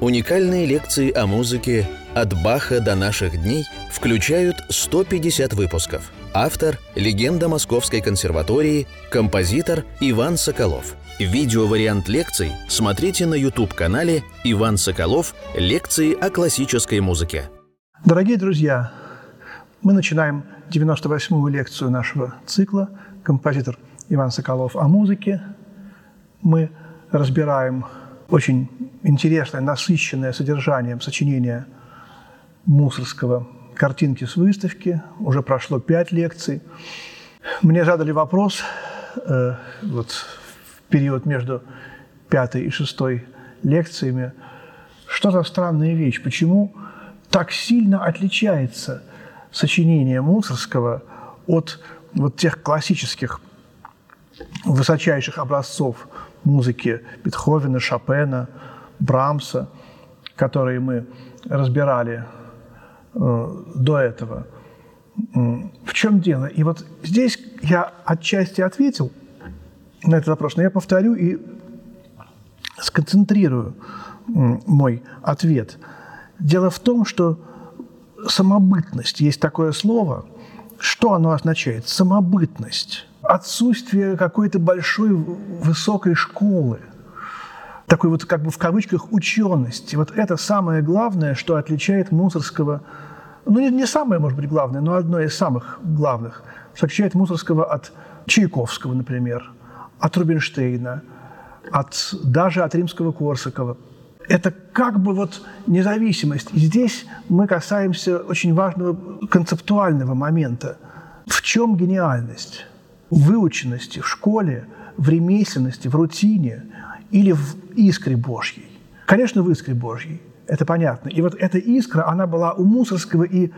Уникальные лекции о музыке «От Баха до наших дней» включают 150 выпусков. Автор – легенда Московской консерватории, композитор Иван Соколов. Видеовариант лекций смотрите на YouTube-канале «Иван Соколов. Лекции о классической музыке». Дорогие друзья, мы начинаем 98-ю лекцию нашего цикла «Композитор Иван Соколов о музыке». Мы разбираем очень интересное, насыщенное содержанием сочинения Мусорского «Картинки с выставки». Уже прошло пять лекций. Мне задали вопрос э, вот, в период между пятой и шестой лекциями, что за странная вещь, почему так сильно отличается сочинение Мусорского от вот тех классических высочайших образцов музыки Бетховена, Шопена, Брамса, которые мы разбирали э, до этого. В чем дело? И вот здесь я отчасти ответил на этот вопрос, но я повторю и сконцентрирую мой ответ. Дело в том, что самобытность, есть такое слово, что оно означает? Самобытность отсутствие какой-то большой высокой школы, такой вот как бы в кавычках учености. Вот это самое главное, что отличает Мусорского, ну не, не самое, может быть, главное, но одно из самых главных, что отличает Мусорского от Чайковского, например, от Рубинштейна, от, даже от римского Корсакова. Это как бы вот независимость. И здесь мы касаемся очень важного концептуального момента. В чем гениальность? Выученности в школе, в ремесленности, в рутине или в искре Божьей. Конечно, в искре Божьей, это понятно. И вот эта искра, она была у Мусорского, и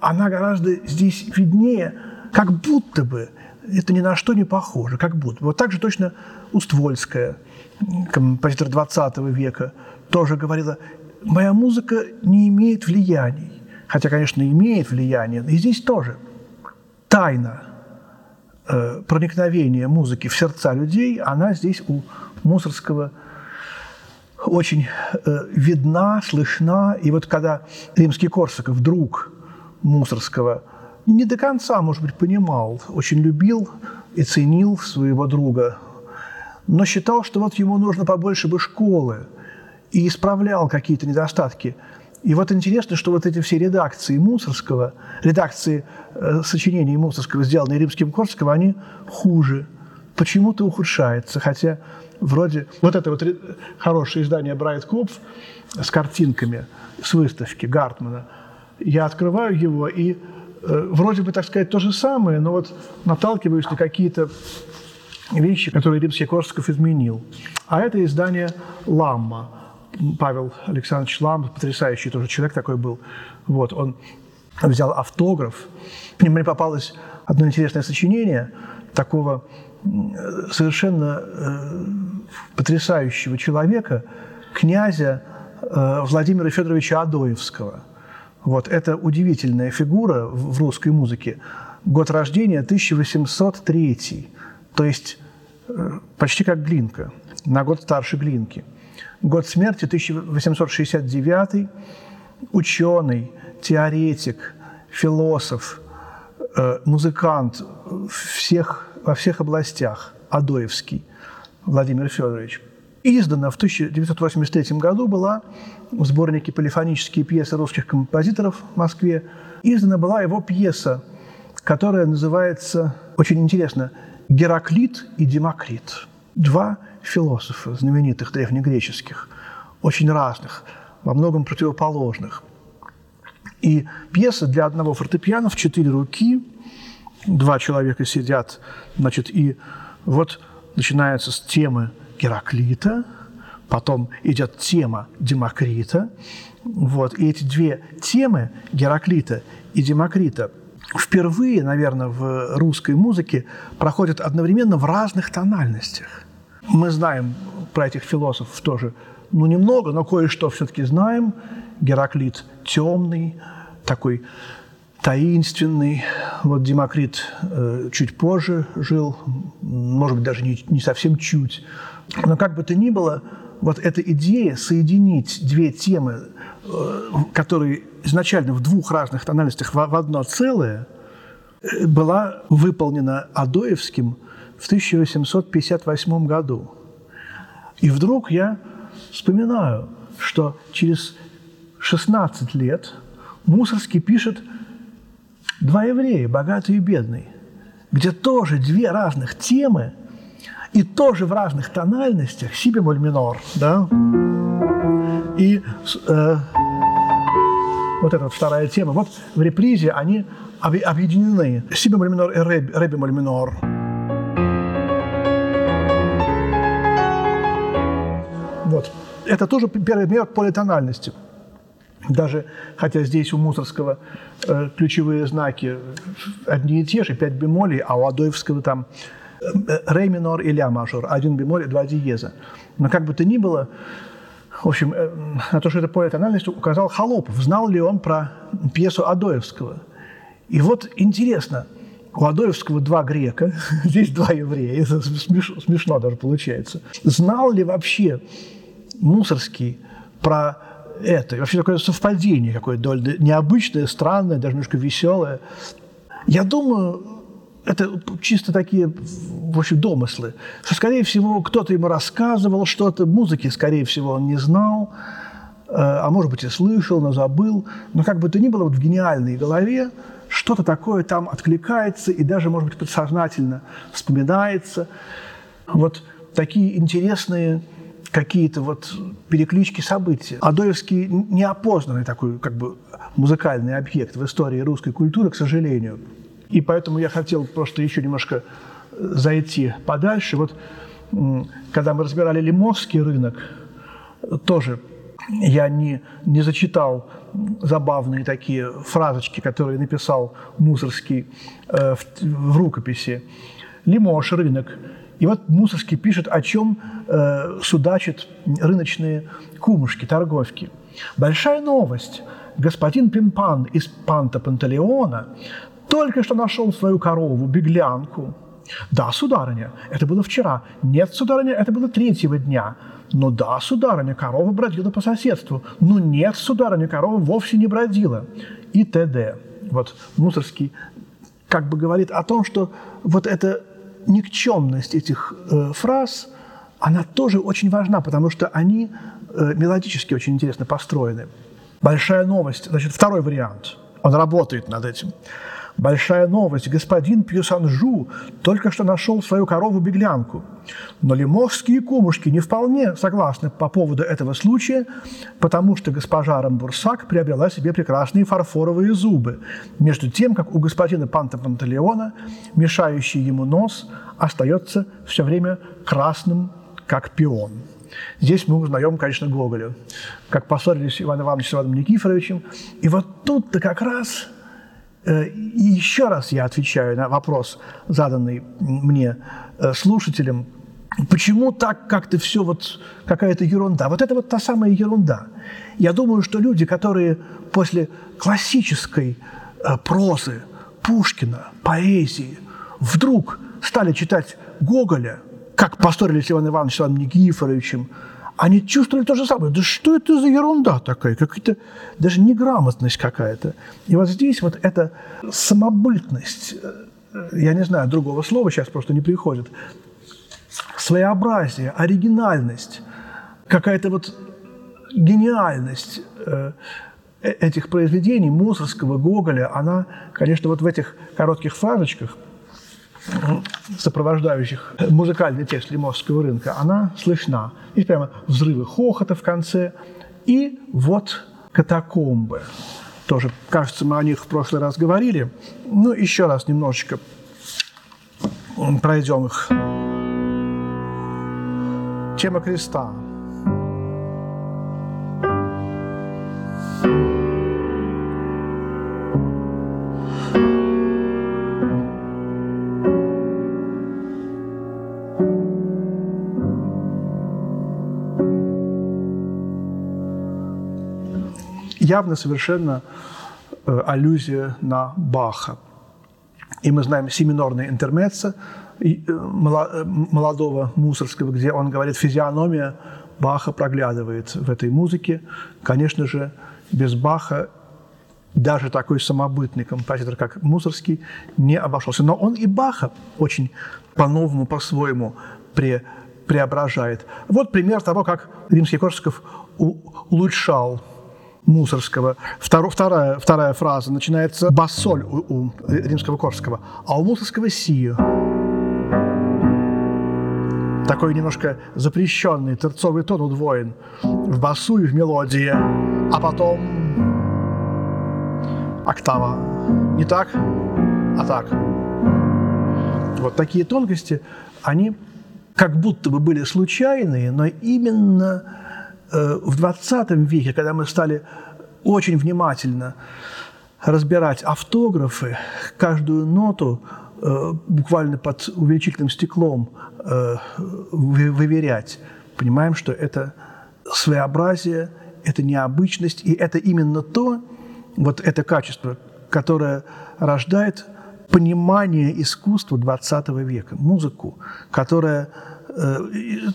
она гораздо здесь виднее, как будто бы это ни на что не похоже, как будто. Вот так же точно Уствольская, композитор 20 века, тоже говорила, моя музыка не имеет влияний. Хотя, конечно, имеет влияние, и здесь тоже. Тайна – Э, проникновение музыки в сердца людей, она здесь у Мусорского очень э, видна, слышна. И вот когда римский Корсаков, друг Мусорского, не до конца, может быть, понимал, очень любил и ценил своего друга, но считал, что вот ему нужно побольше бы школы, и исправлял какие-то недостатки – и вот интересно, что вот эти все редакции Мусорского, редакции э, сочинений Мусорского, сделанные римским Корского, они хуже. Почему-то ухудшается, хотя вроде... Вот это вот хорошее издание Брайт Копф с картинками с выставки Гартмана. Я открываю его, и э, вроде бы, так сказать, то же самое, но вот наталкиваюсь на какие-то вещи, которые римский Корсков изменил. А это издание «Ламма», Павел Александрович Лам, потрясающий тоже человек такой был. Вот, он взял автограф. Мне попалось одно интересное сочинение такого совершенно э, потрясающего человека, князя э, Владимира Федоровича Адоевского. Вот, это удивительная фигура в русской музыке. Год рождения 1803, то есть э, почти как Глинка, на год старше Глинки – Год смерти 1869, ученый, теоретик, философ, э, музыкант всех, во всех областях, Адоевский Владимир Федорович. Издана в 1983 году была в сборнике «Полифонические пьесы русских композиторов» в Москве. Издана была его пьеса, которая называется, очень интересно, «Гераклит и Демокрит». Два философов знаменитых древнегреческих, очень разных, во многом противоположных. И пьеса для одного фортепиано в четыре руки, два человека сидят, значит, и вот начинается с темы Гераклита, потом идет тема Демокрита, вот, и эти две темы, Гераклита и Демокрита, впервые, наверное, в русской музыке проходят одновременно в разных тональностях – мы знаем про этих философов тоже, ну, немного, но кое-что все-таки знаем. Гераклит темный, такой таинственный. Вот Демокрит э, чуть позже жил, может быть, даже не, не совсем чуть. Но как бы то ни было, вот эта идея соединить две темы, э, которые изначально в двух разных тональностях в одно целое, э, была выполнена Адоевским в 1858 году. И вдруг я вспоминаю, что через 16 лет Мусорский пишет «Два еврея, богатый и бедный», где тоже две разных темы и тоже в разных тональностях, си бемоль минор, да, и э, вот эта вторая тема, вот в репризе они объединены. Си бемоль минор и ре бемоль минор. Вот. Это тоже первый пример политональности. Даже, хотя здесь у Мусорского э, ключевые знаки одни и те же, пять бемолей, а у Адоевского там э, ре минор и ля мажор, один бемоль и два диеза. Но как бы то ни было, в общем, э, на то, что это политональность, указал Холопов. Знал ли он про пьесу Адоевского? И вот интересно, у Адоевского два грека, здесь два еврея, это смешно, смешно даже получается. Знал ли вообще Мусорский про это. И вообще такое совпадение какое-то довольно необычное, странное, даже немножко веселое. Я думаю, это чисто такие, в общем, домыслы, что, скорее всего, кто-то ему рассказывал что-то, музыки, скорее всего, он не знал, э, а может быть и слышал, но забыл. Но как бы то ни было, вот в гениальной голове что-то такое там откликается и даже, может быть, подсознательно вспоминается. Вот такие интересные какие-то вот переклички событий. Адоевский неопознанный такой как бы музыкальный объект в истории русской культуры, к сожалению. И поэтому я хотел просто еще немножко зайти подальше. Вот когда мы разбирали Лимовский рынок, тоже я не, не зачитал забавные такие фразочки, которые написал Мусорский э, в, в рукописи. Лимош рынок и вот Мусорский пишет, о чем э, судачат рыночные кумушки, торговки. Большая новость. Господин Пимпан из Панта Пантелеона только что нашел свою корову, беглянку. Да, сударыня, это было вчера. Нет, сударыня, это было третьего дня. Но да, сударыня, корова бродила по соседству. Но нет, сударыня, корова вовсе не бродила. И т.д. Вот Мусорский как бы говорит о том, что вот это никчемность этих э, фраз, она тоже очень важна, потому что они э, мелодически очень интересно построены. Большая новость, значит, второй вариант. Он работает над этим. Большая новость. Господин Пьюсанжу только что нашел свою корову-беглянку. Но лимовские кумушки не вполне согласны по поводу этого случая, потому что госпожа Рамбурсак приобрела себе прекрасные фарфоровые зубы, между тем, как у господина Панта Пантелеона мешающий ему нос остается все время красным, как пион. Здесь мы узнаем, конечно, Гоголя, как поссорились Иван Иванович с Иваном Никифоровичем. И вот тут-то как раз и еще раз я отвечаю на вопрос, заданный мне э, слушателем, почему так как-то все вот какая-то ерунда. Вот это вот та самая ерунда. Я думаю, что люди, которые после классической э, прозы, Пушкина, поэзии, вдруг стали читать Гоголя, как поссорились Иван Иванович с Иваном Никифоровичем, они чувствовали то же самое. Да что это за ерунда такая? Какая-то даже неграмотность какая-то. И вот здесь вот эта самобытность, э, я не знаю, другого слова сейчас просто не приходит, своеобразие, оригинальность, какая-то вот гениальность э, э, этих произведений Мусорского, Гоголя, она, конечно, вот в этих коротких фразочках – сопровождающих музыкальный текст Лимовского рынка, она слышна. Есть прямо взрывы хохота в конце. И вот катакомбы. Тоже, кажется, мы о них в прошлый раз говорили. Ну, еще раз немножечко пройдем их. Тема креста. Явно совершенно э, аллюзия на Баха. И мы знаем семинорный интермеццо э, э, молодого Мусорского, где он говорит «физиономия Баха проглядывает в этой музыке. Конечно же, без Баха даже такой самобытный композитор, как Мусорский, не обошелся. Но он и Баха очень по-новому, по-своему пре преображает. Вот пример того, как римский Корсаков улучшал Мусорского. Второ, вторая, вторая фраза начинается басоль у, у римского Корсакова, а у Мусорского си. Такой немножко запрещенный терцовый тон удвоен в басу и в мелодии, а потом октава. Не так, а так. Вот такие тонкости, они как будто бы были случайные, но именно в 20 веке, когда мы стали очень внимательно разбирать автографы, каждую ноту э, буквально под увеличительным стеклом э, выверять, понимаем, что это своеобразие, это необычность, и это именно то, вот это качество, которое рождает понимание искусства XX века, музыку, которая э,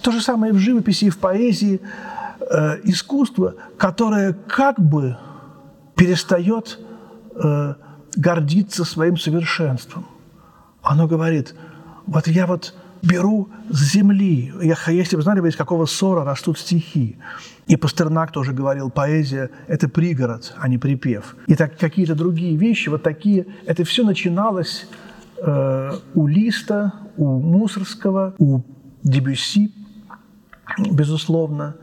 то же самое в живописи и в поэзии, э, искусство, которое как бы перестает э, гордиться своим совершенством. Оно говорит, вот я вот беру с земли. Я, если бы знали, из какого ссора растут стихи. И Пастернак тоже говорил, поэзия – это пригород, а не припев. И так какие-то другие вещи, вот такие, это все начиналось э, у Листа, у Мусорского, у Дебюсси, безусловно.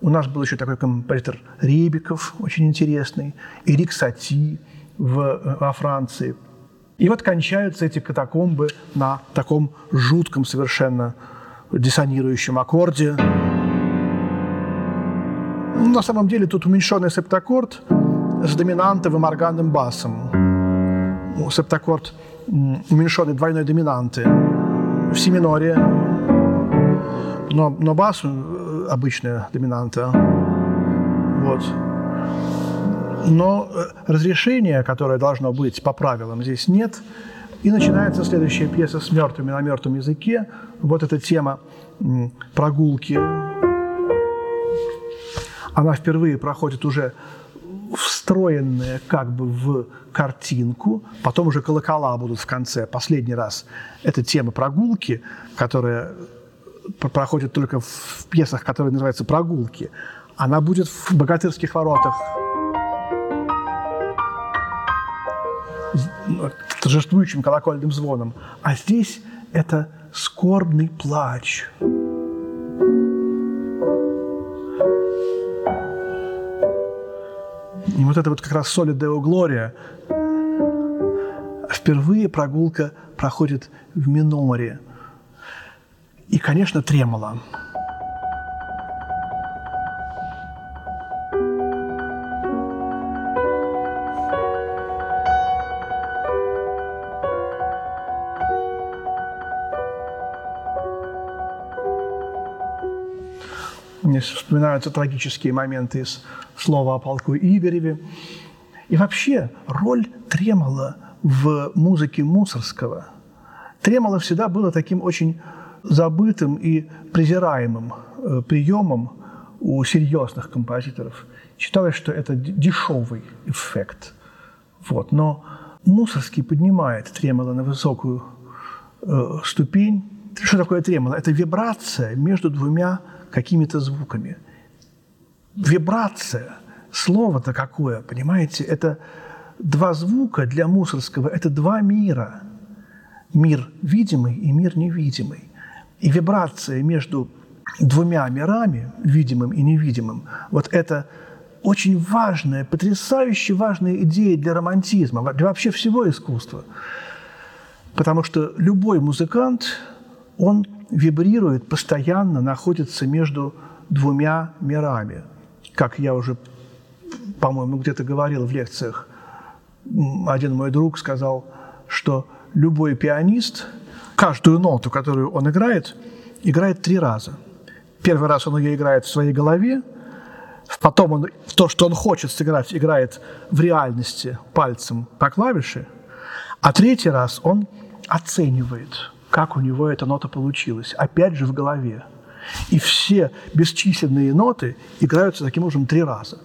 У нас был еще такой композитор Ребиков, очень интересный, Эрик Сати в, э, во Франции – и вот кончаются эти катакомбы на таком жутком совершенно диссонирующем аккорде. На самом деле тут уменьшенный септаккорд с доминантовым органным басом. Септаккорд уменьшенный двойной доминанты в си миноре, но, но бас э, обычная доминанта. Вот но э, разрешения, которое должно быть по правилам, здесь нет. И начинается следующая пьеса с мертвыми на мертвом языке. Вот эта тема прогулки. Она впервые проходит уже встроенная как бы в картинку, потом уже колокола будут в конце. Последний раз это тема прогулки, которая проходит только в пьесах, которые называются «Прогулки». Она будет в «Богатырских воротах» торжествующим колокольным звоном. А здесь это скорбный плач. И вот это вот как раз соли Део Глория. Впервые прогулка проходит в миноре. И, конечно, тремоло. Мне вспоминаются трагические моменты из слова о полку Игореве. И вообще роль тремола в музыке Мусорского. Тремоло всегда было таким очень забытым и презираемым э, приемом у серьезных композиторов. Считалось, что это дешевый эффект. Вот. Но Мусорский поднимает тремоло на высокую э, ступень. Что такое тремоло? Это вибрация между двумя какими-то звуками. Вибрация, слово-то какое, понимаете, это два звука для Мусорского, это два мира. Мир видимый и мир невидимый. И вибрация между двумя мирами, видимым и невидимым, вот это очень важная, потрясающе важная идея для романтизма, для вообще всего искусства. Потому что любой музыкант, он вибрирует, постоянно находится между двумя мирами. Как я уже, по-моему, где-то говорил в лекциях, один мой друг сказал, что любой пианист каждую ноту, которую он играет, играет три раза. Первый раз он ее играет в своей голове, потом он то, что он хочет сыграть, играет в реальности пальцем по клавише, а третий раз он оценивает – как у него эта нота получилась. Опять же в голове. И все бесчисленные ноты играются таким образом три раза.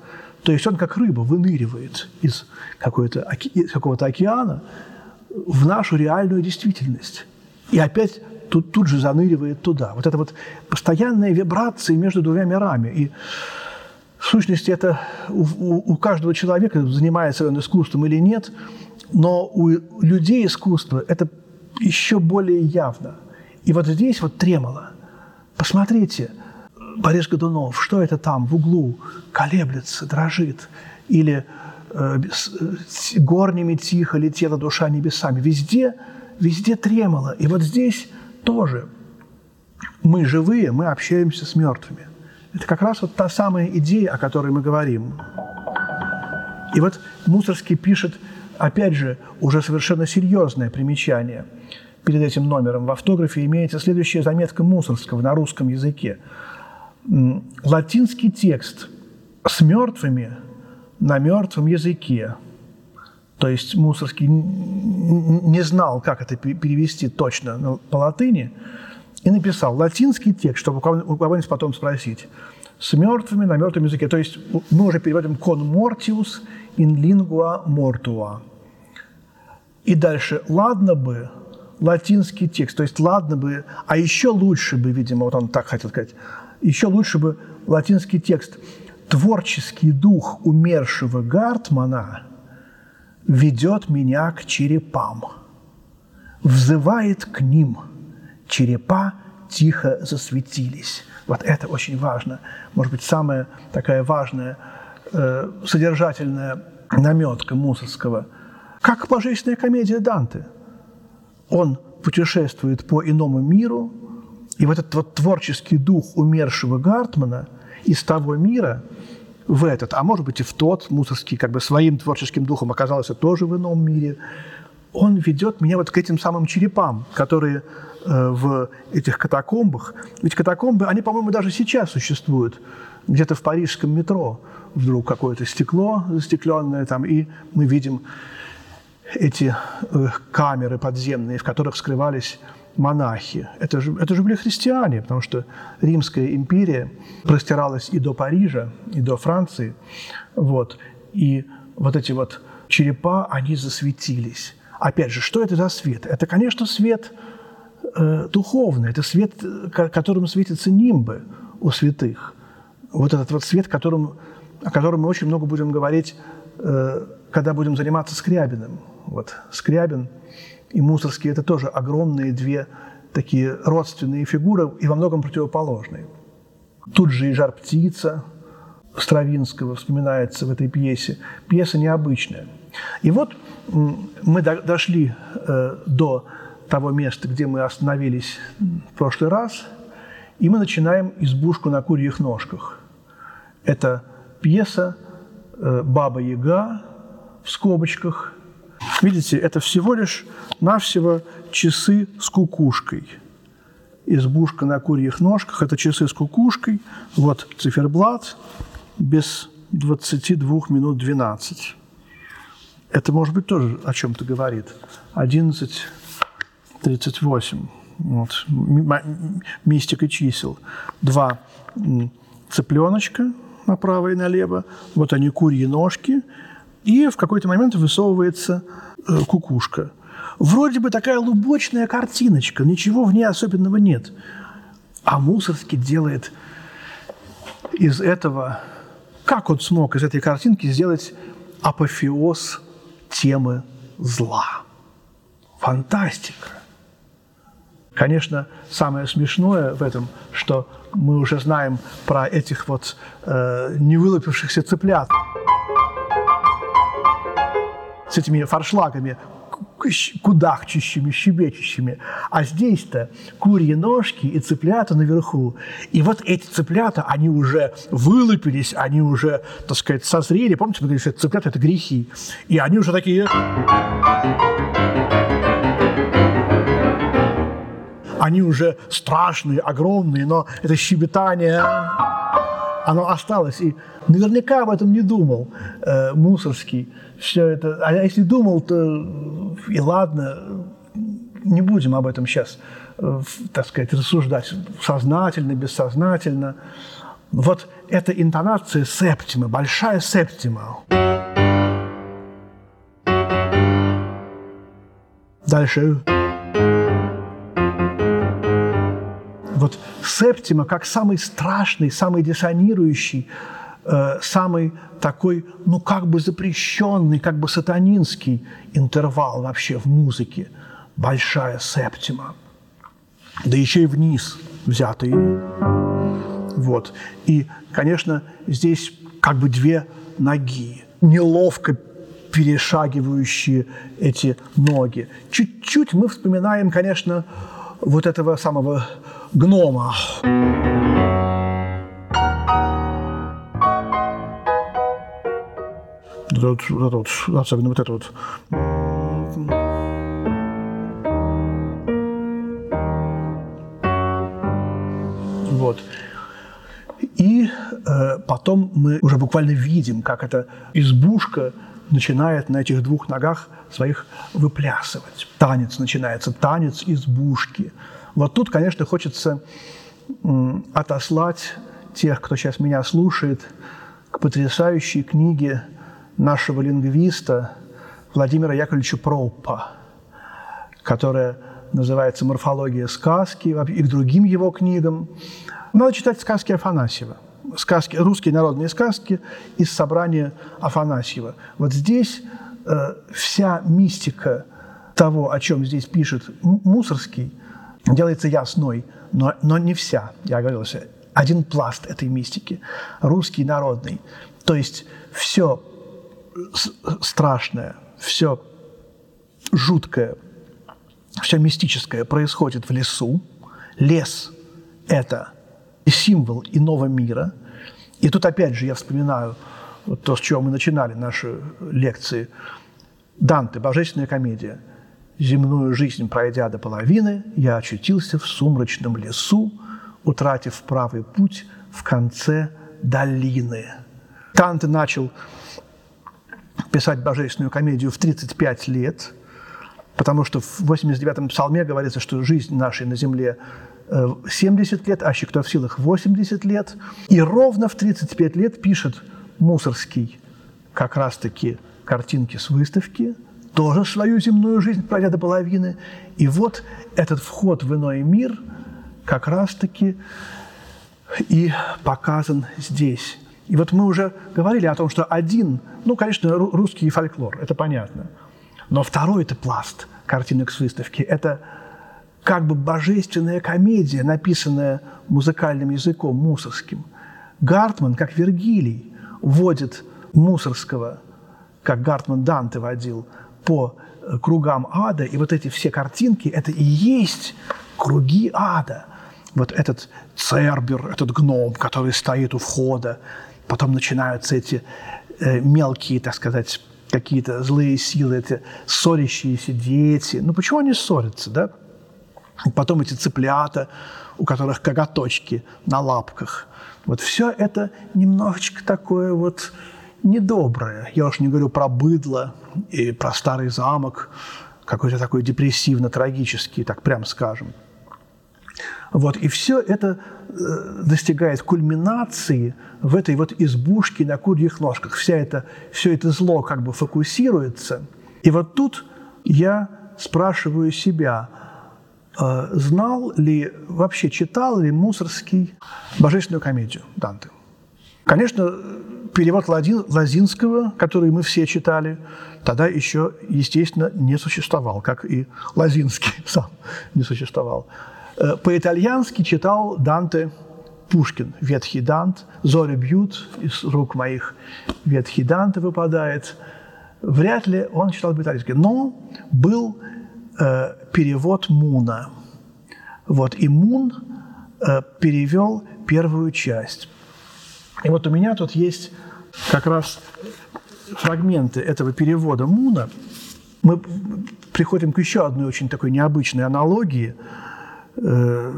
То есть он как рыба выныривает из, из какого-то океана в нашу реальную действительность. И опять тут, тут же заныривает туда. Вот это вот постоянная вибрация между двумя мирами. И в сущности это у, у, у каждого человека, занимается он искусством или нет, но у людей искусство это еще более явно. И вот здесь вот тремоло. Посмотрите, Борис Годунов, что это там в углу колеблется, дрожит? Или э, горнями тихо летела душа небесами. Везде, везде тремоло. И вот здесь тоже мы живые, мы общаемся с мертвыми. Это как раз вот та самая идея, о которой мы говорим. И вот Мусорский пишет, опять же, уже совершенно серьезное примечание. Перед этим номером в автографе имеется следующая заметка Мусорского на русском языке. Латинский текст с мертвыми на мертвом языке. То есть Мусорский не знал, как это перевести точно по латыни, и написал латинский текст, чтобы у кого-нибудь потом спросить, с мертвыми на мертвом языке. То есть мы уже переводим «con mortius in lingua mortua». И дальше «ладно бы», латинский текст, то есть «ладно бы», а еще лучше бы, видимо, вот он так хотел сказать, еще лучше бы латинский текст «творческий дух умершего Гартмана ведет меня к черепам, взывает к ним, черепа тихо засветились». Вот это очень важно. Может быть, самая такая важная э, содержательная наметка Мусорского. Как божественная комедия Данте. Он путешествует по иному миру, и вот этот вот творческий дух умершего Гартмана из того мира в этот, а может быть и в тот, Мусорский как бы своим творческим духом оказался тоже в ином мире, он ведет меня вот к этим самым черепам, которые э, в этих катакомбах. Ведь катакомбы, они, по-моему, даже сейчас существуют. Где-то в парижском метро вдруг какое-то стекло застекленное там, и мы видим эти э, камеры подземные, в которых скрывались монахи. Это же, это же были христиане, потому что Римская империя простиралась и до Парижа, и до Франции. Вот. И вот эти вот черепа, они засветились. Опять же, что это за свет? Это, конечно, свет э, духовный, это свет, которым светятся нимбы у святых. Вот этот вот свет, которым, о котором мы очень много будем говорить, э, когда будем заниматься Скрябиным. Вот Скрябин и Мусорский – это тоже огромные две такие родственные фигуры и во многом противоположные. Тут же и «Жар-птица» Стравинского вспоминается в этой пьесе. Пьеса необычная. И вот мы дошли э, до того места, где мы остановились в прошлый раз, и мы начинаем «Избушку на курьих ножках». Это пьеса э, «Баба Яга» в скобочках. Видите, это всего лишь навсего часы с кукушкой. Избушка на курьих ножках – это часы с кукушкой. Вот циферблат без 22 минут 12. Это, может быть, тоже о чем-то говорит. 11.38. Вот. Мистика чисел. Два цыпленочка направо и налево. Вот они, курьи ножки. И в какой-то момент высовывается э, кукушка. Вроде бы такая лубочная картиночка, ничего в ней особенного нет. А Мусорский делает из этого, как он смог из этой картинки сделать апофеоз темы зла. Фантастика. Конечно, самое смешное в этом, что мы уже знаем про этих вот э, невылупившихся цыплят с этими фаршлагами кудахчущими, щебечущими. А здесь-то курьи ножки и цыплята наверху. И вот эти цыплята, они уже вылупились, они уже, так сказать, созрели. Помните, мы говорили, что цыплята – это грехи. И они уже такие... Они уже страшные, огромные, но это щебетание, оно осталось. И наверняка об этом не думал э, Мусорский – все это. А если думал, то и ладно, не будем об этом сейчас, э, так сказать, рассуждать сознательно, бессознательно. Вот эта интонация септима, большая септима. Дальше. Вот септима как самый страшный, самый диссонирующий, э, самый такой, ну, как бы запрещенный, как бы сатанинский интервал вообще в музыке. Большая септима. Да еще и вниз взятый. Вот. И, конечно, здесь как бы две ноги, неловко перешагивающие эти ноги. Чуть-чуть мы вспоминаем, конечно, вот этого самого гнома. Вот, вот, вот, особенно вот это вот. Вот. И э, потом мы уже буквально видим, как эта избушка начинает на этих двух ногах своих выплясывать. Танец начинается, танец избушки. Вот тут, конечно, хочется отослать тех, кто сейчас меня слушает, к потрясающей книге нашего лингвиста Владимира Яковлевича Пропа, которая называется «Морфология сказки» и к другим его книгам. Надо читать сказки Афанасьева, сказки, русские народные сказки из собрания Афанасьева. Вот здесь э, вся мистика того, о чем здесь пишет Мусорский, делается ясной, но, но не вся, я оговорился. Один пласт этой мистики, русский народный. То есть все страшное, все жуткое, все мистическое происходит в лесу. Лес – это символ иного мира. И тут опять же я вспоминаю то, с чего мы начинали наши лекции. Данте, «Божественная комедия». «Земную жизнь пройдя до половины, я очутился в сумрачном лесу, утратив правый путь в конце долины». Данте начал писать «Божественную комедию» в 35 лет, потому что в 89-м псалме говорится, что жизнь нашей на земле 70 э, лет, а кто в силах 80 лет. И ровно в 35 лет пишет Мусорский как раз-таки картинки с выставки, тоже свою земную жизнь пройдя до половины. И вот этот вход в иной мир как раз-таки и показан здесь. И вот мы уже говорили о том, что один, ну, конечно, русский фольклор, это понятно. Но второй это пласт картинок с выставки. Это как бы божественная комедия, написанная музыкальным языком мусорским. Гартман, как Вергилий, вводит Мусорского, как Гартман Данте водил, по э, кругам ада, и вот эти все картинки – это и есть круги ада. Вот этот цербер, этот гном, который стоит у входа, потом начинаются эти э, мелкие, так сказать, какие-то злые силы, эти ссорящиеся дети. Ну почему они ссорятся, да? Потом эти цыплята, у которых коготочки на лапках. Вот все это немножечко такое вот недоброе. Я уж не говорю про быдло и про старый замок, какой-то такой депрессивно-трагический, так прям скажем. Вот, и все это э, достигает кульминации в этой вот избушке на курьих ножках. Вся это, все это зло как бы фокусируется. И вот тут я спрашиваю себя, э, знал ли, вообще читал ли Мусорский «Божественную комедию» Данте? Конечно, перевод Лазинского, который мы все читали, тогда еще, естественно, не существовал, как и Лазинский сам не существовал. Э, по-итальянски читал Данте Пушкин, ветхий Дант, «Зори бьют, из рук моих ветхий Данте выпадает». Вряд ли он читал по-итальянски, но был э, перевод Муна. Вот, и Мун э, перевел первую часть. И вот у меня тут есть как раз фрагменты этого перевода Муна. Мы приходим к еще одной очень такой необычной аналогии – Э,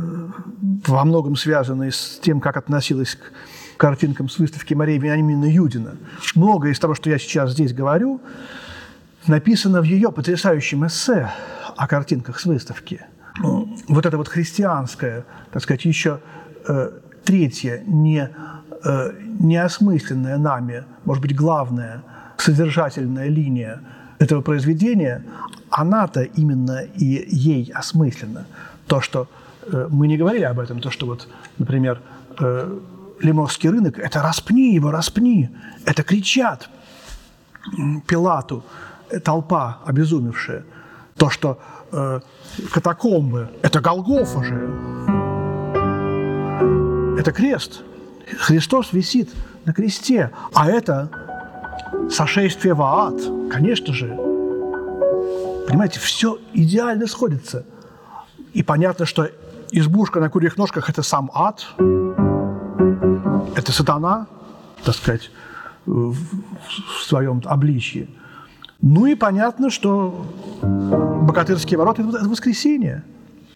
во многом связанные с тем, как относилась к картинкам с выставки Марии Вениаминовны Юдина. Многое из того, что я сейчас здесь говорю, написано в ее потрясающем эссе о картинках с выставки. Вот это вот христианское, так сказать, еще э, третье, не, неосмысленная нами, может быть, главная содержательная линия этого произведения, она-то именно и ей осмыслена. То, что э, мы не говорили об этом, то, что вот, например, э, Лиморский рынок – это «распни его, распни», это кричат Пилату, э, толпа обезумевшая. То, что э, катакомбы – это Голгофа же, это крест. Христос висит на кресте, а это сошествие в ад, конечно же. Понимаете, все идеально сходится. И понятно, что избушка на курьих ножках – это сам ад, это сатана, так сказать, в своем обличии. Ну и понятно, что богатырские ворота – это воскресение.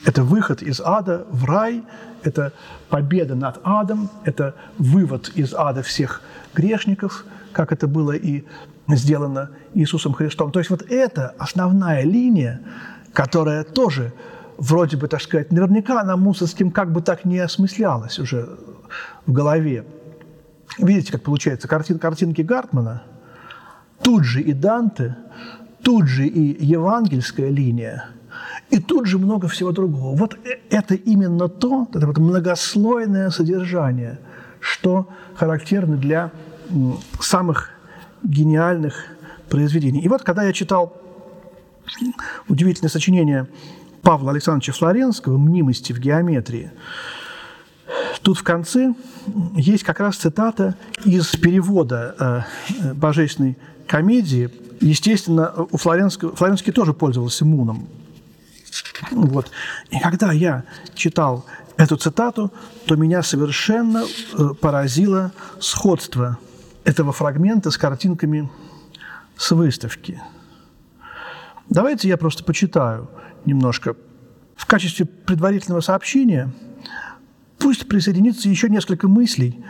Это выход из ада в рай, это победа над адом, это вывод из ада всех грешников, как это было и сделано Иисусом Христом. То есть вот это основная линия, которая тоже вроде бы, так сказать, наверняка она Мусорским как бы так не осмыслялась уже в голове. Видите, как получается, картин, картинки Гартмана, тут же и Данте, тут же и евангельская линия, и тут же много всего другого. Вот э, это именно то, это вот многослойное содержание, что характерно для самых гениальных произведений. И вот когда я читал удивительное сочинение Павла Александровича Флоренского «Мнимости в геометрии», Тут в конце есть как раз цитата из перевода э, божественной комедии. Естественно, у Флоренского, Флоренский тоже пользовался Муном. Вот. И когда я читал эту цитату, то меня совершенно э, поразило сходство этого фрагмента с картинками с выставки. Давайте я просто почитаю немножко. В качестве предварительного сообщения – Пусть присоединится еще несколько мыслей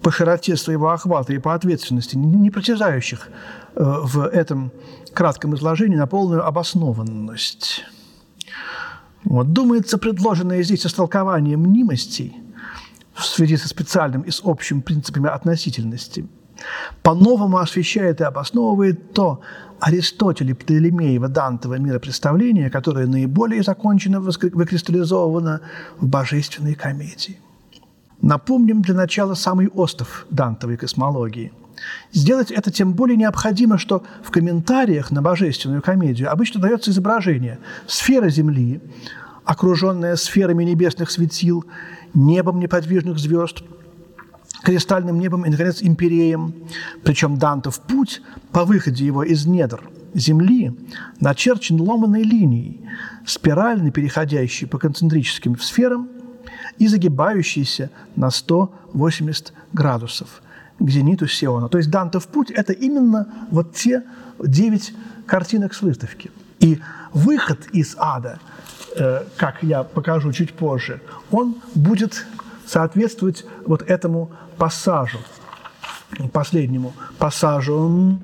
по широте своего охвата и по ответственности, не притязающих э, в этом кратком изложении на полную обоснованность. Вот. Думается, предложенное здесь истолкование мнимостей в связи со специальным и с общим принципами относительности по-новому освещает и обосновывает то Аристотеля, Птолемеева, Дантова миропредставление, которое наиболее закончено выкристаллизовано в божественной комедии. Напомним для начала самый остов Дантовой космологии. Сделать это тем более необходимо, что в комментариях на божественную комедию обычно дается изображение сферы Земли, окруженная сферами небесных светил, небом неподвижных звезд – кристальным небом и, наконец, империем. Причем Дантов путь по выходе его из недр Земли начерчен ломаной линией, спирально переходящей по концентрическим сферам и загибающейся на 180 градусов к зениту Сиона. То есть Дантов путь – это именно вот те девять картинок с выставки. И выход из ада, э, как я покажу чуть позже, он будет соответствовать вот этому пассажу, последнему пассажу.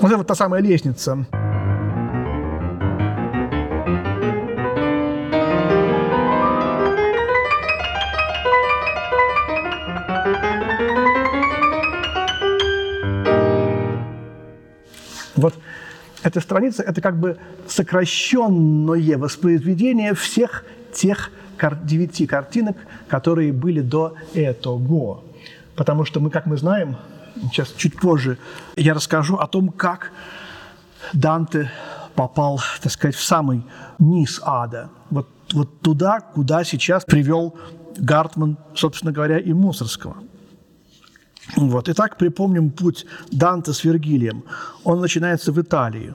Вот это вот та самая лестница. Эта страница – это как бы сокращенное воспроизведение всех тех девяти картинок, которые были до этого. Потому что мы, как мы знаем, сейчас чуть позже я расскажу о том, как Данте попал, так сказать, в самый низ ада. Вот, вот туда, куда сейчас привел Гартман, собственно говоря, и Мусорского – вот. Итак, припомним путь Данте с Вергилием. Он начинается в Италии.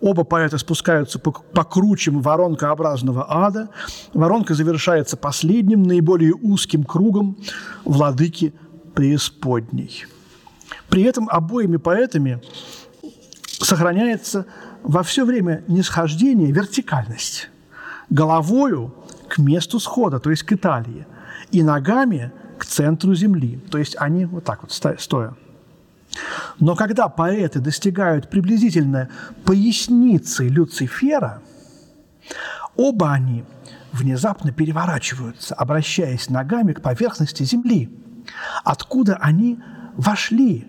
Оба поэта спускаются по, по кручам воронкообразного ада. Воронка завершается последним, наиболее узким кругом владыки преисподней. При этом обоими поэтами сохраняется во все время нисхождение вертикальность. Головою к месту схода, то есть к Италии, и ногами к центру Земли. То есть они вот так вот стоя. Но когда поэты достигают приблизительно поясницы Люцифера, оба они внезапно переворачиваются, обращаясь ногами к поверхности Земли, откуда они вошли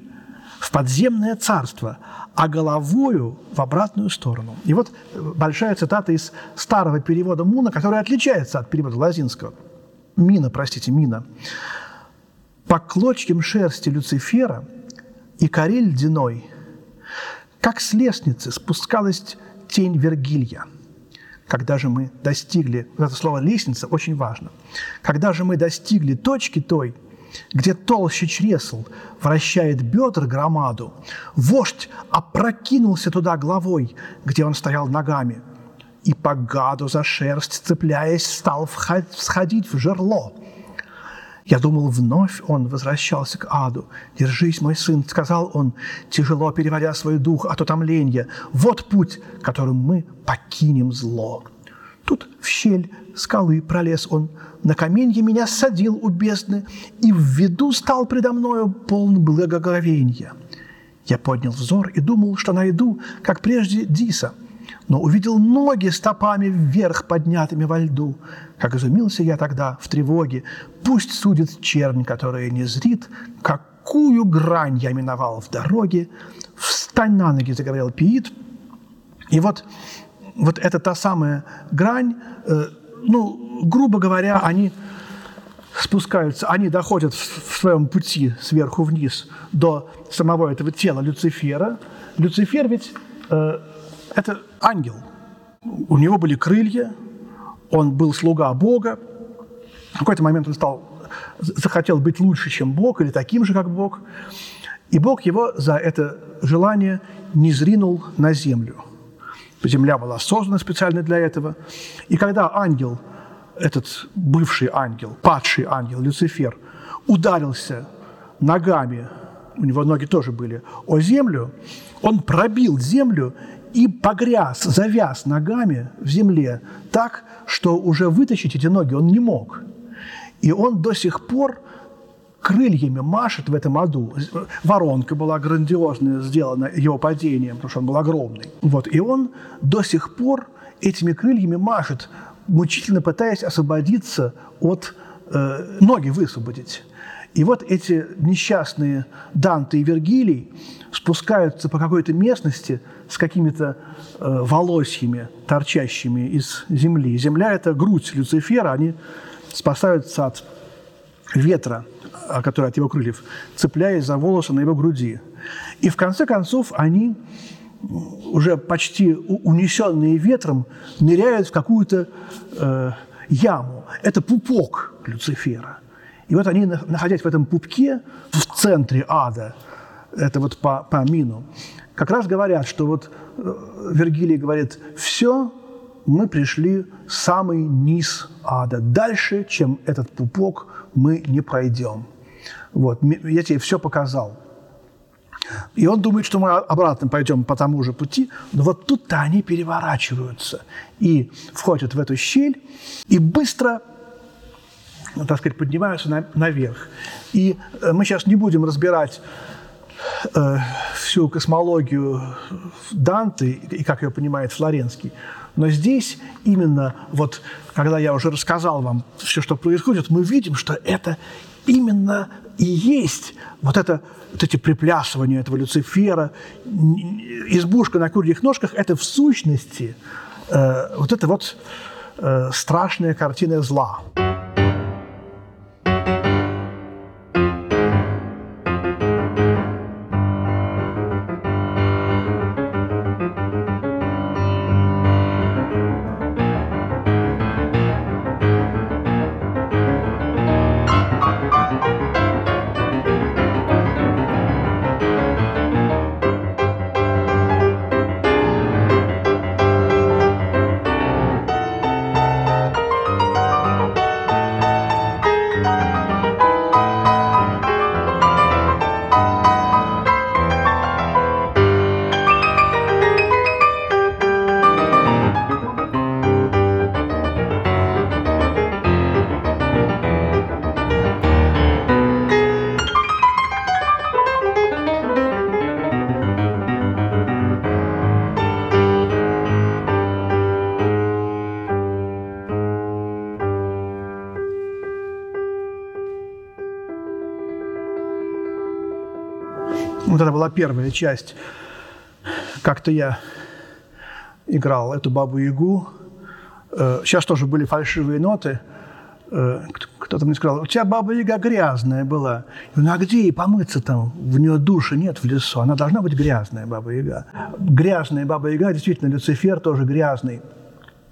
в подземное царство, а головою в обратную сторону. И вот большая цитата из старого перевода Муна, который отличается от перевода Лазинского. Мина, простите, Мина. «По клочьям шерсти Люцифера и коре ледяной, как с лестницы спускалась тень Вергилья. Когда же мы достигли, это слово «лестница» очень важно, когда же мы достигли точки той – где толще чресл вращает бедр громаду, вождь опрокинулся туда головой, где он стоял ногами, и по гаду за шерсть, цепляясь, стал всходить в жерло. Я думал, вновь он возвращался к аду. «Держись, мой сын», — сказал он, тяжело переводя свой дух от утомления. «Вот путь, которым мы покинем зло». Тут в щель скалы пролез он, на каменье меня садил у бездны, и в виду стал предо мною полн благоговения. Я поднял взор и думал, что найду, как прежде, Диса, но увидел ноги стопами вверх поднятыми во льду. Как изумился я тогда в тревоге, пусть судит чернь, которая не зрит, какую грань я миновал в дороге. «Встань на ноги!» – заговорил Пиит. И вот вот это та самая грань, э, ну, грубо говоря, они спускаются, они доходят в своем пути сверху вниз до самого этого тела Люцифера. Люцифер ведь э, это ангел. У него были крылья, он был слуга Бога. В какой-то момент он стал, захотел быть лучше, чем Бог, или таким же, как Бог. И Бог его за это желание не зринул на землю – Земля была создана специально для этого. И когда ангел, этот бывший ангел, падший ангел, Люцифер, ударился ногами, у него ноги тоже были, о землю, он пробил землю и погряз, завяз ногами в земле так, что уже вытащить эти ноги он не мог. И он до сих пор крыльями машет в этом аду. Воронка была грандиозная, сделана его падением, потому что он был огромный. Вот. И он до сих пор этими крыльями машет, мучительно пытаясь освободиться от э, ноги высвободить. И вот эти несчастные Данте и Вергилий спускаются по какой-то местности с какими-то э, волосьями, торчащими из земли. Земля – это грудь Люцифера, они спасаются от ветра, который от его крыльев, цепляясь за волосы на его груди. И в конце концов они уже почти унесенные ветром ныряют в какую-то э, яму. Это пупок Люцифера. И вот они, находясь в этом пупке, в центре ада, это вот по, по мину, как раз говорят, что вот э, Вергилий говорит, все мы пришли в самый низ ада. Дальше, чем этот пупок, мы не пройдем. Вот, я тебе все показал. И он думает, что мы обратно пойдем по тому же пути, но вот тут-то они переворачиваются и входят в эту щель и быстро, ну, так сказать, поднимаются на, наверх. И э, мы сейчас не будем разбирать э, всю космологию Данте и как ее понимает Флоренский, но здесь именно вот, когда я уже рассказал вам все, что происходит, мы видим, что это именно и есть вот, это, вот эти приплясывания этого Люцифера, избушка на курьих ножках – это в сущности э, вот эта вот э, страшная картина зла. Была первая часть. Как-то я играл эту бабу-ягу. Э, сейчас тоже были фальшивые ноты. Э, кто-то мне сказал, у тебя баба-яга грязная была. Ну, а где ей помыться там? В нее души нет в лесу. Она должна быть грязная баба-яга. Грязная баба-яга, действительно, Люцифер тоже грязный.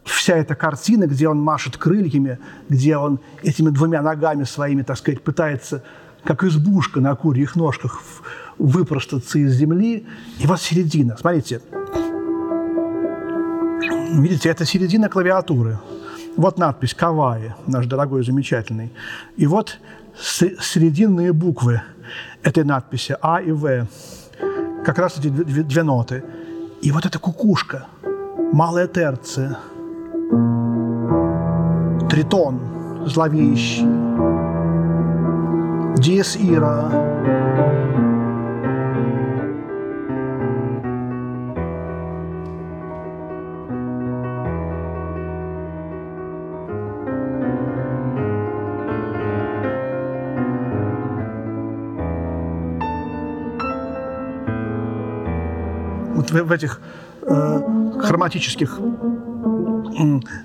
Вся эта картина, где он машет крыльями, где он этими двумя ногами своими, так сказать, пытается, как избушка на курьих ножках, выпростаться из земли. И вот середина. Смотрите. Видите, это середина клавиатуры. Вот надпись «Каваи», наш дорогой замечательный. И вот срединные буквы этой надписи «А» и «В». Как раз эти две, две ноты. И вот эта кукушка, малая терция, тритон зловещий, диез ира, в этих э, хроматических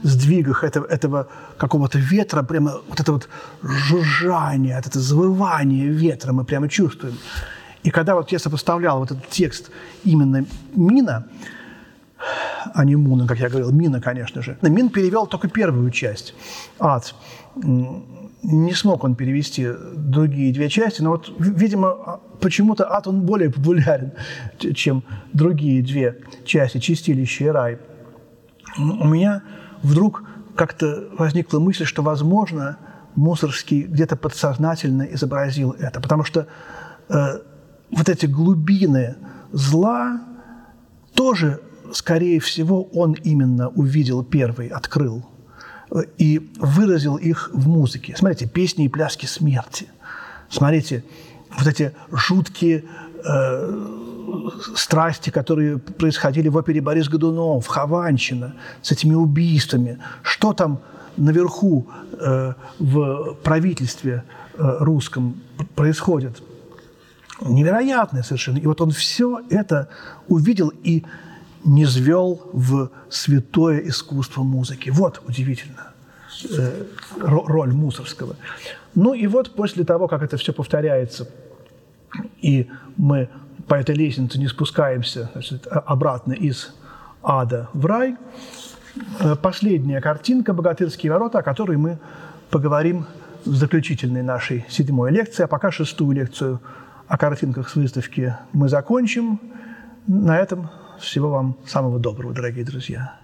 сдвигах этого, этого какого-то ветра, прямо вот это вот жужжание, вот это завывание ветра мы прямо чувствуем. И когда вот я сопоставлял вот этот текст именно Мина, а не Муна, как я говорил, Мина, конечно же. Мин перевел только первую часть, ад. Не смог он перевести другие две части, но вот, видимо, почему-то ад он более популярен, чем другие две части, чистилище и рай. У меня вдруг как-то возникла мысль, что, возможно, Мусорский где-то подсознательно изобразил это, потому что э, вот эти глубины зла тоже, скорее всего, он именно увидел первый, открыл и выразил их в музыке. Смотрите, песни и пляски смерти. Смотрите, вот эти жуткие э, страсти, которые происходили в опере Борис Годунов, Хованщина, с этими убийствами. Что там наверху э, в правительстве э, русском происходит? Невероятное совершенно. И вот он все это увидел и не звел в святое искусство музыки. Вот удивительно э, роль Мусорского. Ну и вот после того, как это все повторяется, и мы по этой лестнице не спускаемся значит, обратно из ада в рай, э, последняя картинка «Богатырские ворота», о которой мы поговорим в заключительной нашей седьмой лекции, а пока шестую лекцию о картинках с выставки мы закончим. На этом всего вам самого доброго, дорогие друзья.